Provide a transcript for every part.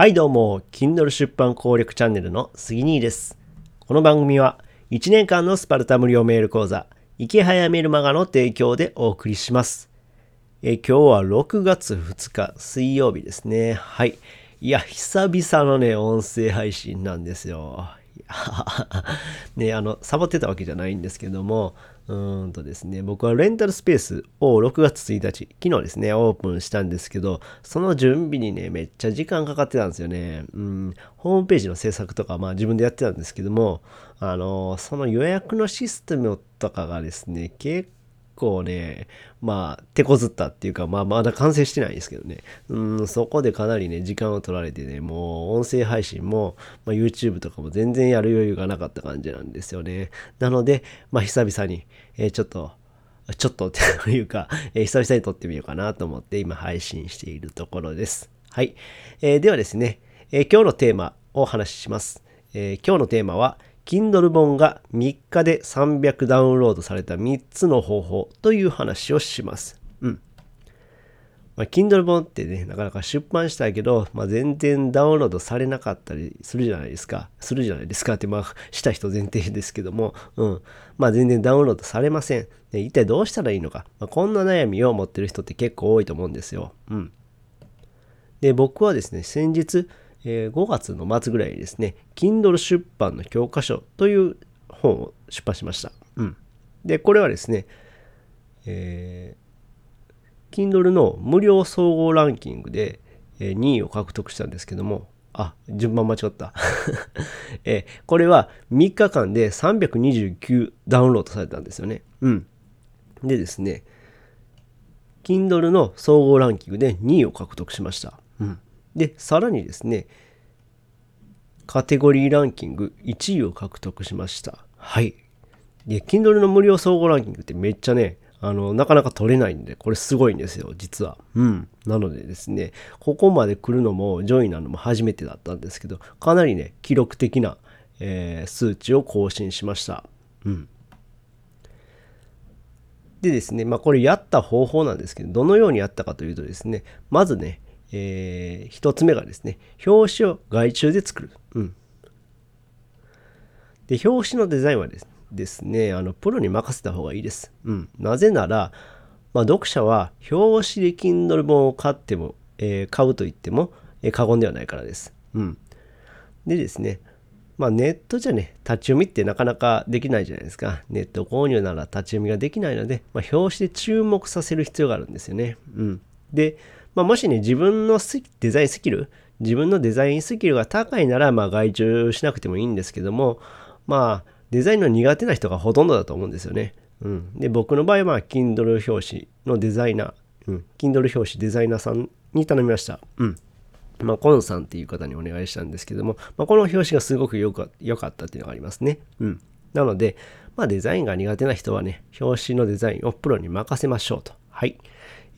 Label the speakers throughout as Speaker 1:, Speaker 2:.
Speaker 1: はいどうも、Kindle 出版攻略チャンネルの杉兄です。この番組は1年間のスパルタ無料メール講座、池早メルマガの提供でお送りします。え今日は6月2日水曜日ですね。はい。いや、久々のね、音声配信なんですよ。ね、あの、サボってたわけじゃないんですけども、うんとですね、僕はレンタルスペースを6月1日、昨日ですね、オープンしたんですけど、その準備にね、めっちゃ時間かかってたんですよね。うん、ホームページの制作とか、まあ自分でやってたんですけども、あの、その予約のシステムとかがですね、結構ね、まあ、手こずったっていうか、まあ、まだ完成してないんですけどね。うん、そこでかなりね、時間を取られてね、もう、音声配信も、まあ、YouTube とかも全然やる余裕がなかった感じなんですよね。なので、まあ、久々に、えー、ちょっと、ちょっとっていうか、えー、久々に撮ってみようかなと思って今配信しているところです。はい。えー、ではですね、え今日のテーマをお話しします。え今日のテーマは、Kindle 本が3日で300ダウンロードされた3つの方法という話をします。うん。まあ、Kindle 本ってね、なかなか出版したいけど、まあ、全然ダウンロードされなかったりするじゃないですか。するじゃないですかって、まあ、した人前提ですけども、うん。まあ、全然ダウンロードされません。で一体どうしたらいいのか。まあ、こんな悩みを持ってる人って結構多いと思うんですよ。うん。で、僕はですね、先日、えー、5月の末ぐらいにですね、Kindle 出版の教科書という本を出版しました。うん。で、これはですね、えー、Kindle の無料総合ランキングで、え、2位を獲得したんですけども、あ、順番間違った。えー、これは3日間で329ダウンロードされたんですよね。うん。でですね、Kindle の総合ランキングで2位を獲得しました。うん。で、さらにですね、カテゴリーランキング1位を獲得しました。はい。で、Kindle の無料総合ランキングってめっちゃね、あの、なかなか取れないんで、これすごいんですよ、実は。うん。なのでですね、ここまで来るのも、上位なのも初めてだったんですけど、かなりね、記録的な、えー、数値を更新しました。うん。でですね、まあこれやった方法なんですけど、どのようにやったかというとですね、まずね、えー、一つ目がですね、表紙を外注で作る。うん。で、表紙のデザインはですですね、あの、プロに任せた方がいいです。うん。なぜなら、まあ、読者は表紙で Kindle 本を買っても、えー、買うと言っても、過言ではないからです。うん。でですね、まあ、ネットじゃね、立ち読みってなかなかできないじゃないですか。ネット購入なら立ち読みができないので、まあ、表紙で注目させる必要があるんですよね。うん。で、まあ、もしね、自分のデザインスキル、自分のデザインスキルが高いなら、まあ、外注しなくてもいいんですけども、まあ、デザインの苦手な人がほとんどだと思うんですよね。うん。で、僕の場合は、Kindle 表紙のデザイナー、うん、Kindle 表紙デザイナーさんに頼みました。うん。まあ、コンさんっていう方にお願いしたんですけども、まあ、この表紙がすごく良かったっていうのがありますね。うん。なので、まあ、デザインが苦手な人はね、表紙のデザインをプロに任せましょうと。はい。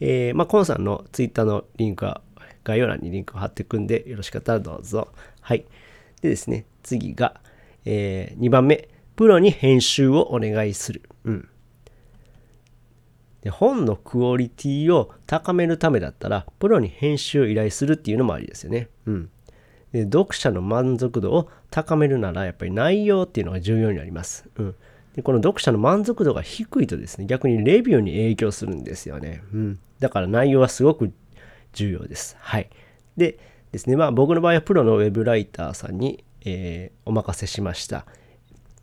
Speaker 1: えー、まあ、コンさんのツイッターのリンクは概要欄にリンクを貼っていくんで、よろしかったらどうぞ。はい。でですね、次が、えー、2番目、プロに編集をお願いする。うん。で本のクオリティを高めるためだったら、プロに編集を依頼するっていうのもありですよね。うん。で読者の満足度を高めるなら、やっぱり内容っていうのが重要になります。うん。で、この読者の満足度が低いとですね、逆にレビューに影響するんですよね。うん。だから内容はすごく重要です。はい。でですね、まあ僕の場合はプロのウェブライターさんに、えー、お任せしました。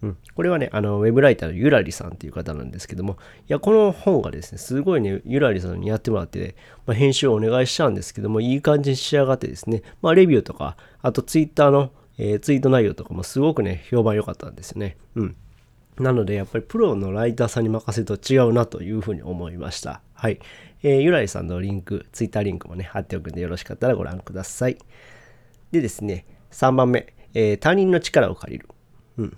Speaker 1: うん、これはね、あの、ウェブライターのゆらりさんっていう方なんですけども、いや、この本がですね、すごいね、ゆらりさんにやってもらって、まあ、編集をお願いしたんですけども、いい感じに仕上がってですね、まあ、レビューとか、あとツイッターの、えー、ツイート内容とかもすごくね、評判良かったんですよね。うん。なので、やっぱりプロのライターさんに任せると違うなというふうに思いました。はい。えー、ゆらりさんのリンク、ツイッターリンクもね、貼っておくんでよろしかったらご覧ください。でですね、3番目、えー、他人の力を借りる。うん。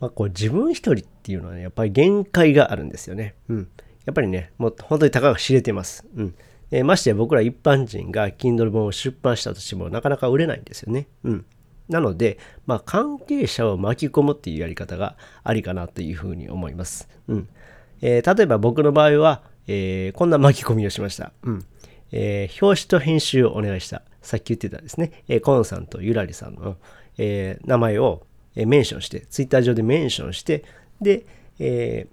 Speaker 1: まあ、こう自分一人っていうのはね、やっぱり限界があるんですよね。うん。やっぱりね、もう本当にたかが知れてます。うん。えー、ましてや僕ら一般人が Kindle 本を出版したとしてもなかなか売れないんですよね。うん。なので、まあ、関係者を巻き込むっていうやり方がありかなというふうに思います。うんえー、例えば僕の場合は、えー、こんな巻き込みをしました。うんえー、表紙と編集をお願いした。さっき言ってたですね、えコンさんとゆらりさんの、え名前を、えメンションして、ツイッター上でメンションして、で、え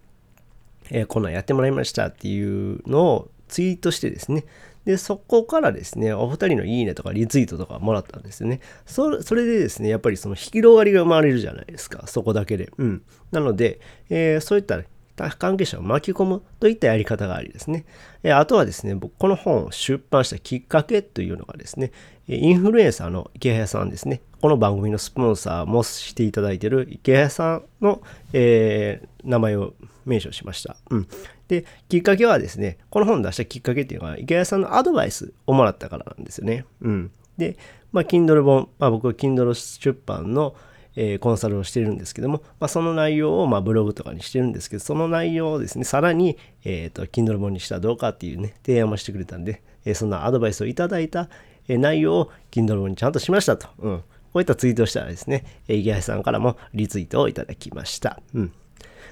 Speaker 1: えこんなんやってもらいましたっていうのをツイートしてですね、で、そこからですね、お二人のいいねとかリツイートとかもらったんですよね。そそれでですね、やっぱりその広がりが生まれるじゃないですか、そこだけで。うん。なので、えー、そういった関係者を巻き込むといったやり方がありですね。あとはですね、僕この本を出版したきっかけというのがですね、インフルエンサーの池谷さんですね。この番組のスポンサーもしていただいている池谷さんの、えー、名前を名称しました。うん。で、きっかけはですね、この本を出したきっかけっていうのは池谷さんのアドバイスをもらったからなんですよね。うん。で、まあ、Kindle 本、まあ、僕は Kindle 出版の、えー、コンサルをしてるんですけども、まあ、その内容をまあブログとかにしてるんですけど、その内容をですね、さらに、えっ、ー、と、Kindle 本にしたらどうかっていうね、提案もしてくれたんで、えー、そんなアドバイスをいただいた、え内容を Kindle 本にちゃんとしましたと。うん。こういったツイートをしたらですね、え池谷さんからもリツイートをいただきました。うん。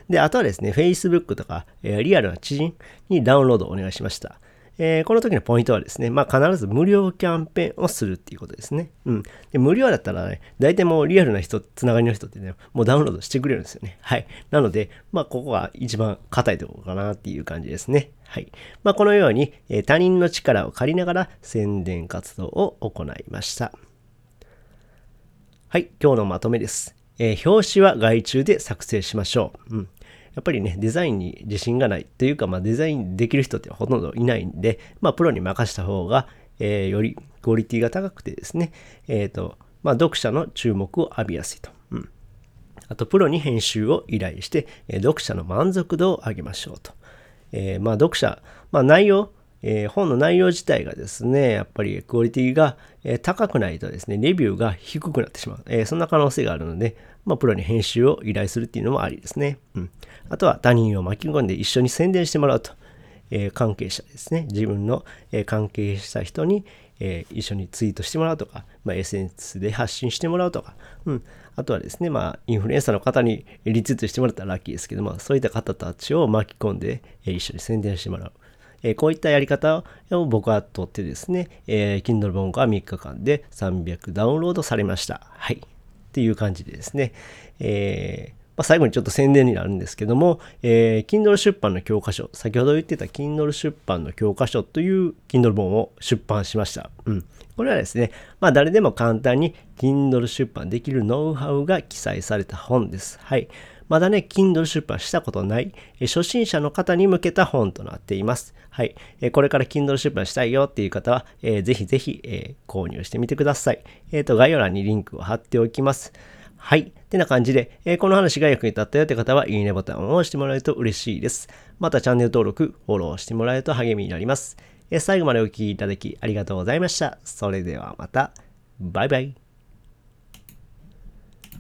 Speaker 1: で、あとはですね、Facebook とか、えリアルな知人にダウンロードをお願いしました。えー、この時のポイントはですね、まあ、必ず無料キャンペーンをするっていうことですね。うん。で、無料だったらね、大体もうリアルな人、つながりの人ってね、もうダウンロードしてくれるんですよね。はい。なので、まあ、ここが一番硬いところかなっていう感じですね。はい。まあ、このように、えー、他人の力を借りながら宣伝活動を行いました。はい。今日のまとめです。えー、表紙は外注で作成しましょう。うん。やっぱりね、デザインに自信がないというか、まあ、デザインできる人ってほとんどいないんで、まあ、プロに任した方が、えー、よりクオリティが高くてですね、えっ、ー、と、まあ、読者の注目を浴びやすいと。うん。あと、プロに編集を依頼して、えー、読者の満足度を上げましょうと。えまあ、読者、まあ、内容、えー、本の内容自体がですね、やっぱりクオリティが、え、高くないとですね、レビューが低くなってしまう。えー、そんな可能性があるので、まあ、プロに編集を依頼するっていうのもありですね。うん。あとは他人を巻き込んで一緒に宣伝してもらうと。え関係者ですね。自分の、え関係した人に、え一緒にツイートしてもらうとか、まあ、SNS で発信してもらうとか、うん。あとはですね、まあ、インフルエンサーの方にリツイートしてもらったらラッキーですけども、そういった方たちを巻き込んで、え一緒に宣伝してもらう。えこういったやり方を僕はとってですね、えー、Kindle 本が3日間で300ダウンロードされました。はい。っていう感じでですね、えー、最後にちょっと宣伝になるんですけども、えー、Kindle 出版の教科書、先ほど言ってた Kindle 出版の教科書という Kindle 本を出版しました。うん。これはですね、まあ誰でも簡単に Kindle 出版できるノウハウが記載された本です。はい。まだね、Kindle 出版したことない、え初心者の方に向けた本となっています。はい。えこれから Kindle 出版したいよっていう方は、えー、ぜひぜひ、え、購入してみてください。えっ、ー、と、概要欄にリンクを貼っておきます。はい。ってな感じで、えー、この話が役に立ったよって方は、いいねボタンを押してもらえると嬉しいです。またチャンネル登録、フォローしてもらえると励みになります。え、最後までお聴きいただきありがとうございました。それではまた。バイバイ。